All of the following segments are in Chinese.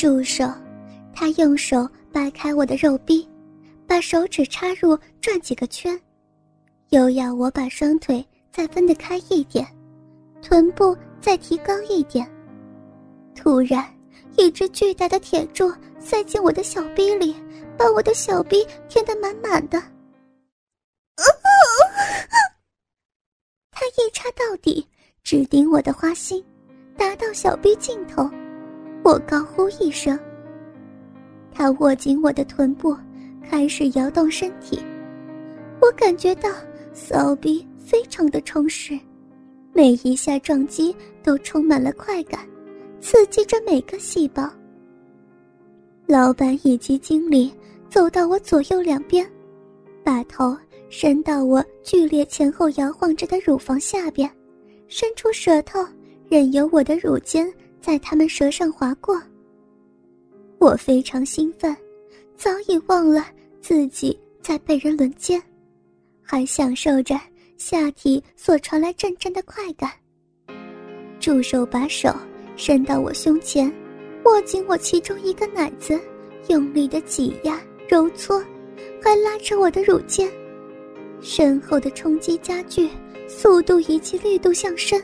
住手！他用手掰开我的肉壁，把手指插入转几个圈，又要我把双腿再分得开一点，臀部再提高一点。突然，一只巨大的铁柱塞进我的小臂里，把我的小臂填得满满的。他一插到底，直顶我的花心，达到小臂尽头。我高呼一声。他握紧我的臀部，开始摇动身体。我感觉到骚逼非常的充实，每一下撞击都充满了快感，刺激着每个细胞。老板以及经理走到我左右两边，把头伸到我剧烈前后摇晃着的乳房下边，伸出舌头，任由我的乳尖在他们舌上划过。我非常兴奋，早已忘了自己在被人轮奸，还享受着下体所传来阵阵的快感。助手把手伸到我胸前，握紧我其中一个奶子，用力的挤压、揉搓，还拉着我的乳尖。身后的冲击加剧，速度以及力度上升，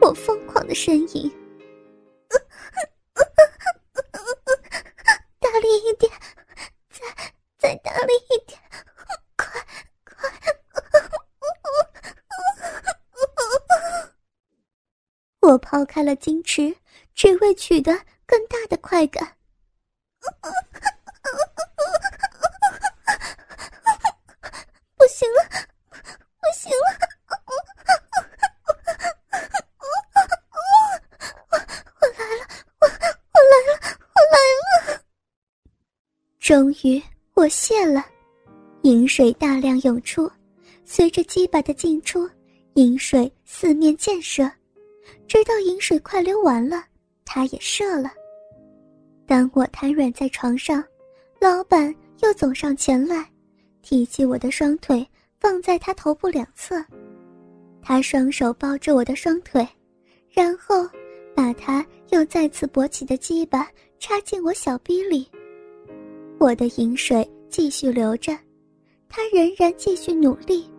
我疯狂的呻吟。大力一点，再再大力一点，快快！我抛开了矜持，只为取得更大的快感。不行了，不行了！我我来了，我来了终于，我泄了，饮水大量涌出，随着鸡巴的进出，饮水四面溅射，直到饮水快流完了，他也射了。当我瘫软在床上，老板又走上前来，提起我的双腿放在他头部两侧，他双手抱着我的双腿，然后把他又再次勃起的鸡巴插进我小逼里。我的饮水继续流着，他仍然继续努力，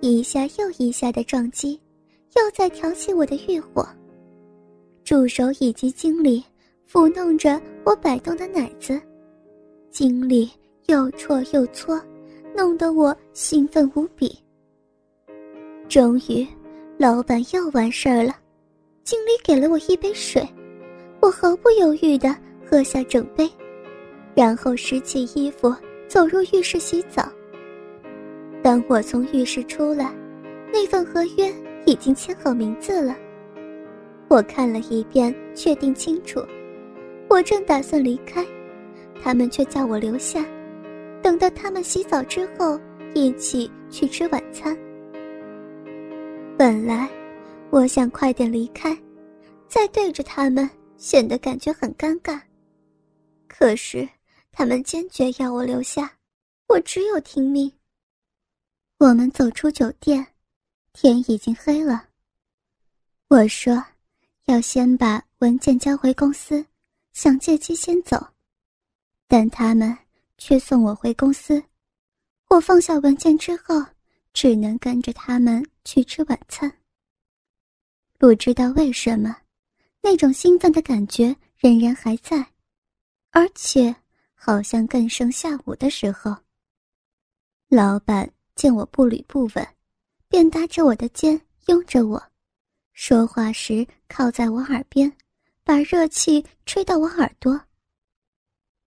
一下又一下的撞击，又在挑起我的欲火。助手以及经理抚弄着我摆动的奶子，经理又戳又搓，弄得我兴奋无比。终于，老板又完事儿了，经理给了我一杯水，我毫不犹豫地喝下整杯。然后拾起衣服，走入浴室洗澡。当我从浴室出来，那份合约已经签好名字了。我看了一遍，确定清楚。我正打算离开，他们却叫我留下，等到他们洗澡之后一起去吃晚餐。本来我想快点离开，再对着他们显得感觉很尴尬。可是。他们坚决要我留下，我只有听命。我们走出酒店，天已经黑了。我说，要先把文件交回公司，想借机先走，但他们却送我回公司。我放下文件之后，只能跟着他们去吃晚餐。不知道为什么，那种兴奋的感觉仍然还在，而且。好像更胜下午的时候。老板见我步履不稳，便搭着我的肩，拥着我，说话时靠在我耳边，把热气吹到我耳朵。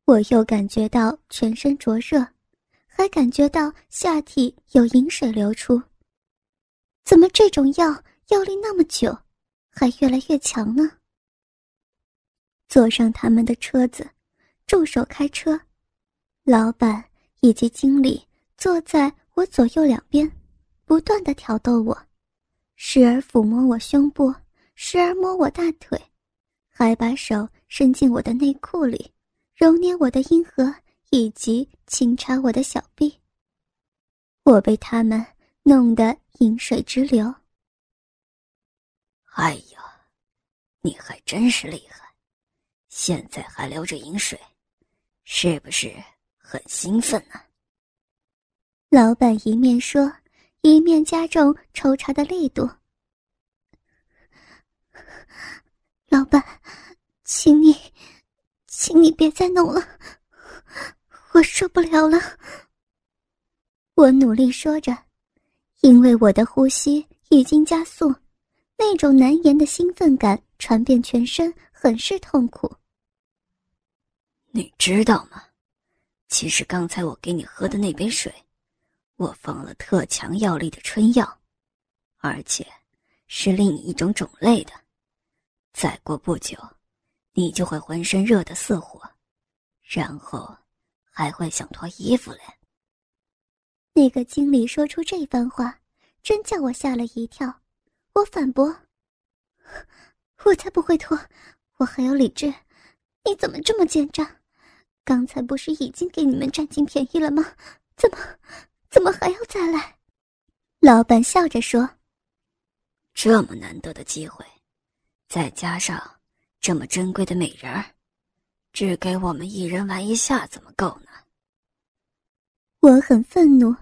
我又感觉到全身灼热，还感觉到下体有饮水流出。怎么这种药药力那么久，还越来越强呢？坐上他们的车子。助手开车，老板以及经理坐在我左右两边，不断的挑逗我，时而抚摸我胸部，时而摸我大腿，还把手伸进我的内裤里，揉捏我的阴核以及轻插我的小臂。我被他们弄得饮水直流。哎呀，你还真是厉害！现在还流着饮水，是不是很兴奋呢？老板一面说，一面加重抽插的力度。老板，请你，请你别再弄了，我受不了了。我努力说着，因为我的呼吸已经加速，那种难言的兴奋感传遍全身，很是痛苦。你知道吗？其实刚才我给你喝的那杯水，我放了特强药力的春药，而且是另一种种类的。再过不久，你就会浑身热得似火，然后还会想脱衣服嘞。那个经理说出这番话，真叫我吓了一跳。我反驳：“我才不会脱，我还有理智。你怎么这么奸诈？”刚才不是已经给你们占尽便宜了吗？怎么，怎么还要再来？老板笑着说：“这么难得的机会，再加上这么珍贵的美人儿，只给我们一人玩一下，怎么够呢？”我很愤怒，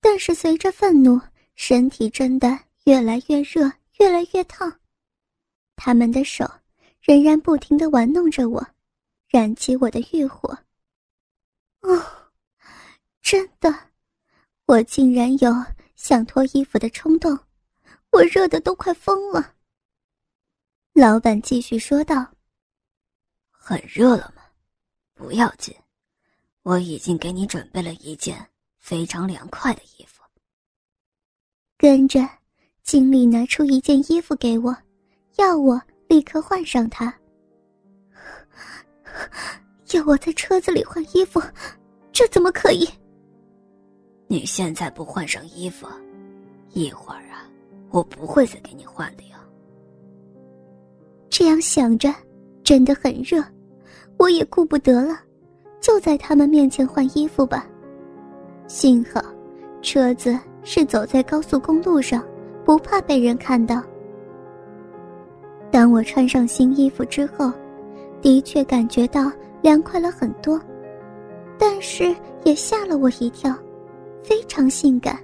但是随着愤怒，身体真的越来越热，越来越烫。他们的手仍然不停的玩弄着我。燃起我的欲火。哦，真的，我竟然有想脱衣服的冲动，我热的都快疯了。老板继续说道：“很热了吗？不要紧，我已经给你准备了一件非常凉快的衣服。”跟着，经理拿出一件衣服给我，要我立刻换上它。要我在车子里换衣服，这怎么可以？你现在不换上衣服，一会儿啊，我不会再给你换的呀。这样想着，真的很热，我也顾不得了，就在他们面前换衣服吧。幸好，车子是走在高速公路上，不怕被人看到。当我穿上新衣服之后。的确感觉到凉快了很多，但是也吓了我一跳，非常性感。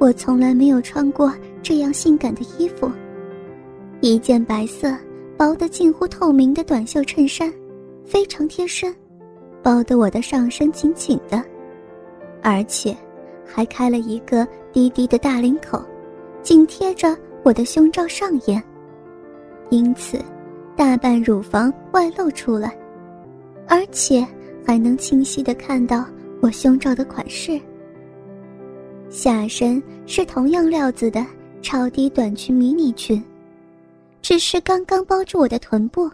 我从来没有穿过这样性感的衣服，一件白色薄得近乎透明的短袖衬衫，非常贴身，包得我的上身紧紧的，而且还开了一个低低的大领口，紧贴着我的胸罩上沿，因此。大半乳房外露出来，而且还能清晰的看到我胸罩的款式。下身是同样料子的超低短裙迷你裙，只是刚刚包住我的臀部，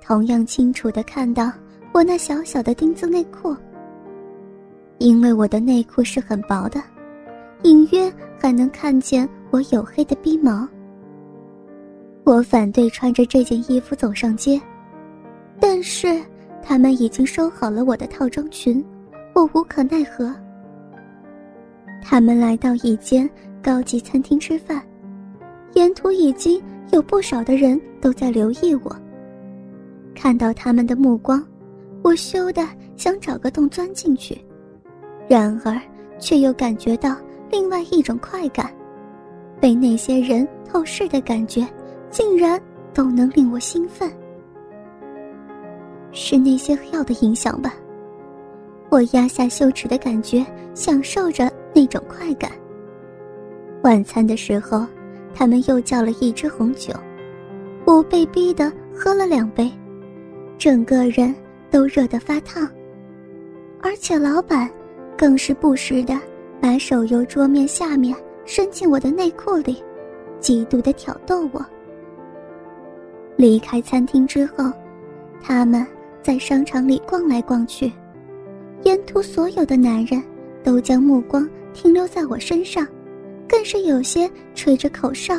同样清楚的看到我那小小的丁字内裤。因为我的内裤是很薄的，隐约还能看见我黝黑的逼毛。我反对穿着这件衣服走上街，但是他们已经收好了我的套装裙，我无可奈何。他们来到一间高级餐厅吃饭，沿途已经有不少的人都在留意我。看到他们的目光，我羞得想找个洞钻进去，然而却又感觉到另外一种快感，被那些人透视的感觉。竟然都能令我兴奋，是那些药的影响吧？我压下羞耻的感觉，享受着那种快感。晚餐的时候，他们又叫了一支红酒，我被逼的喝了两杯，整个人都热得发烫。而且老板更是不时的把手由桌面下面伸进我的内裤里，极度的挑逗我。离开餐厅之后，他们在商场里逛来逛去，沿途所有的男人都将目光停留在我身上，更是有些吹着口哨，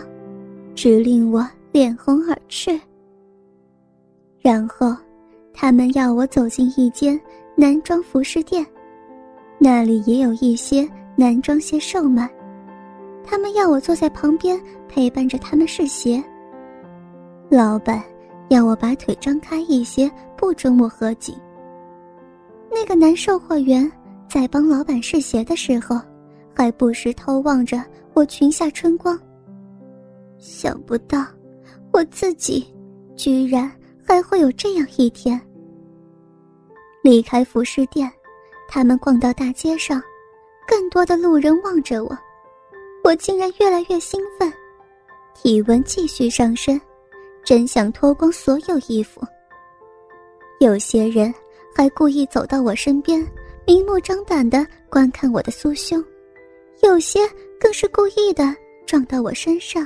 直令我脸红耳赤。然后，他们要我走进一间男装服饰店，那里也有一些男装鞋售卖，他们要我坐在旁边陪伴着他们试鞋。老板要我把腿张开一些，不准我合紧。那个男售货员在帮老板试鞋的时候，还不时偷望着我裙下春光。想不到，我自己居然还会有这样一天。离开服饰店，他们逛到大街上，更多的路人望着我，我竟然越来越兴奋，体温继续上升。真想脱光所有衣服。有些人还故意走到我身边，明目张胆的观看我的酥胸；有些更是故意的撞到我身上。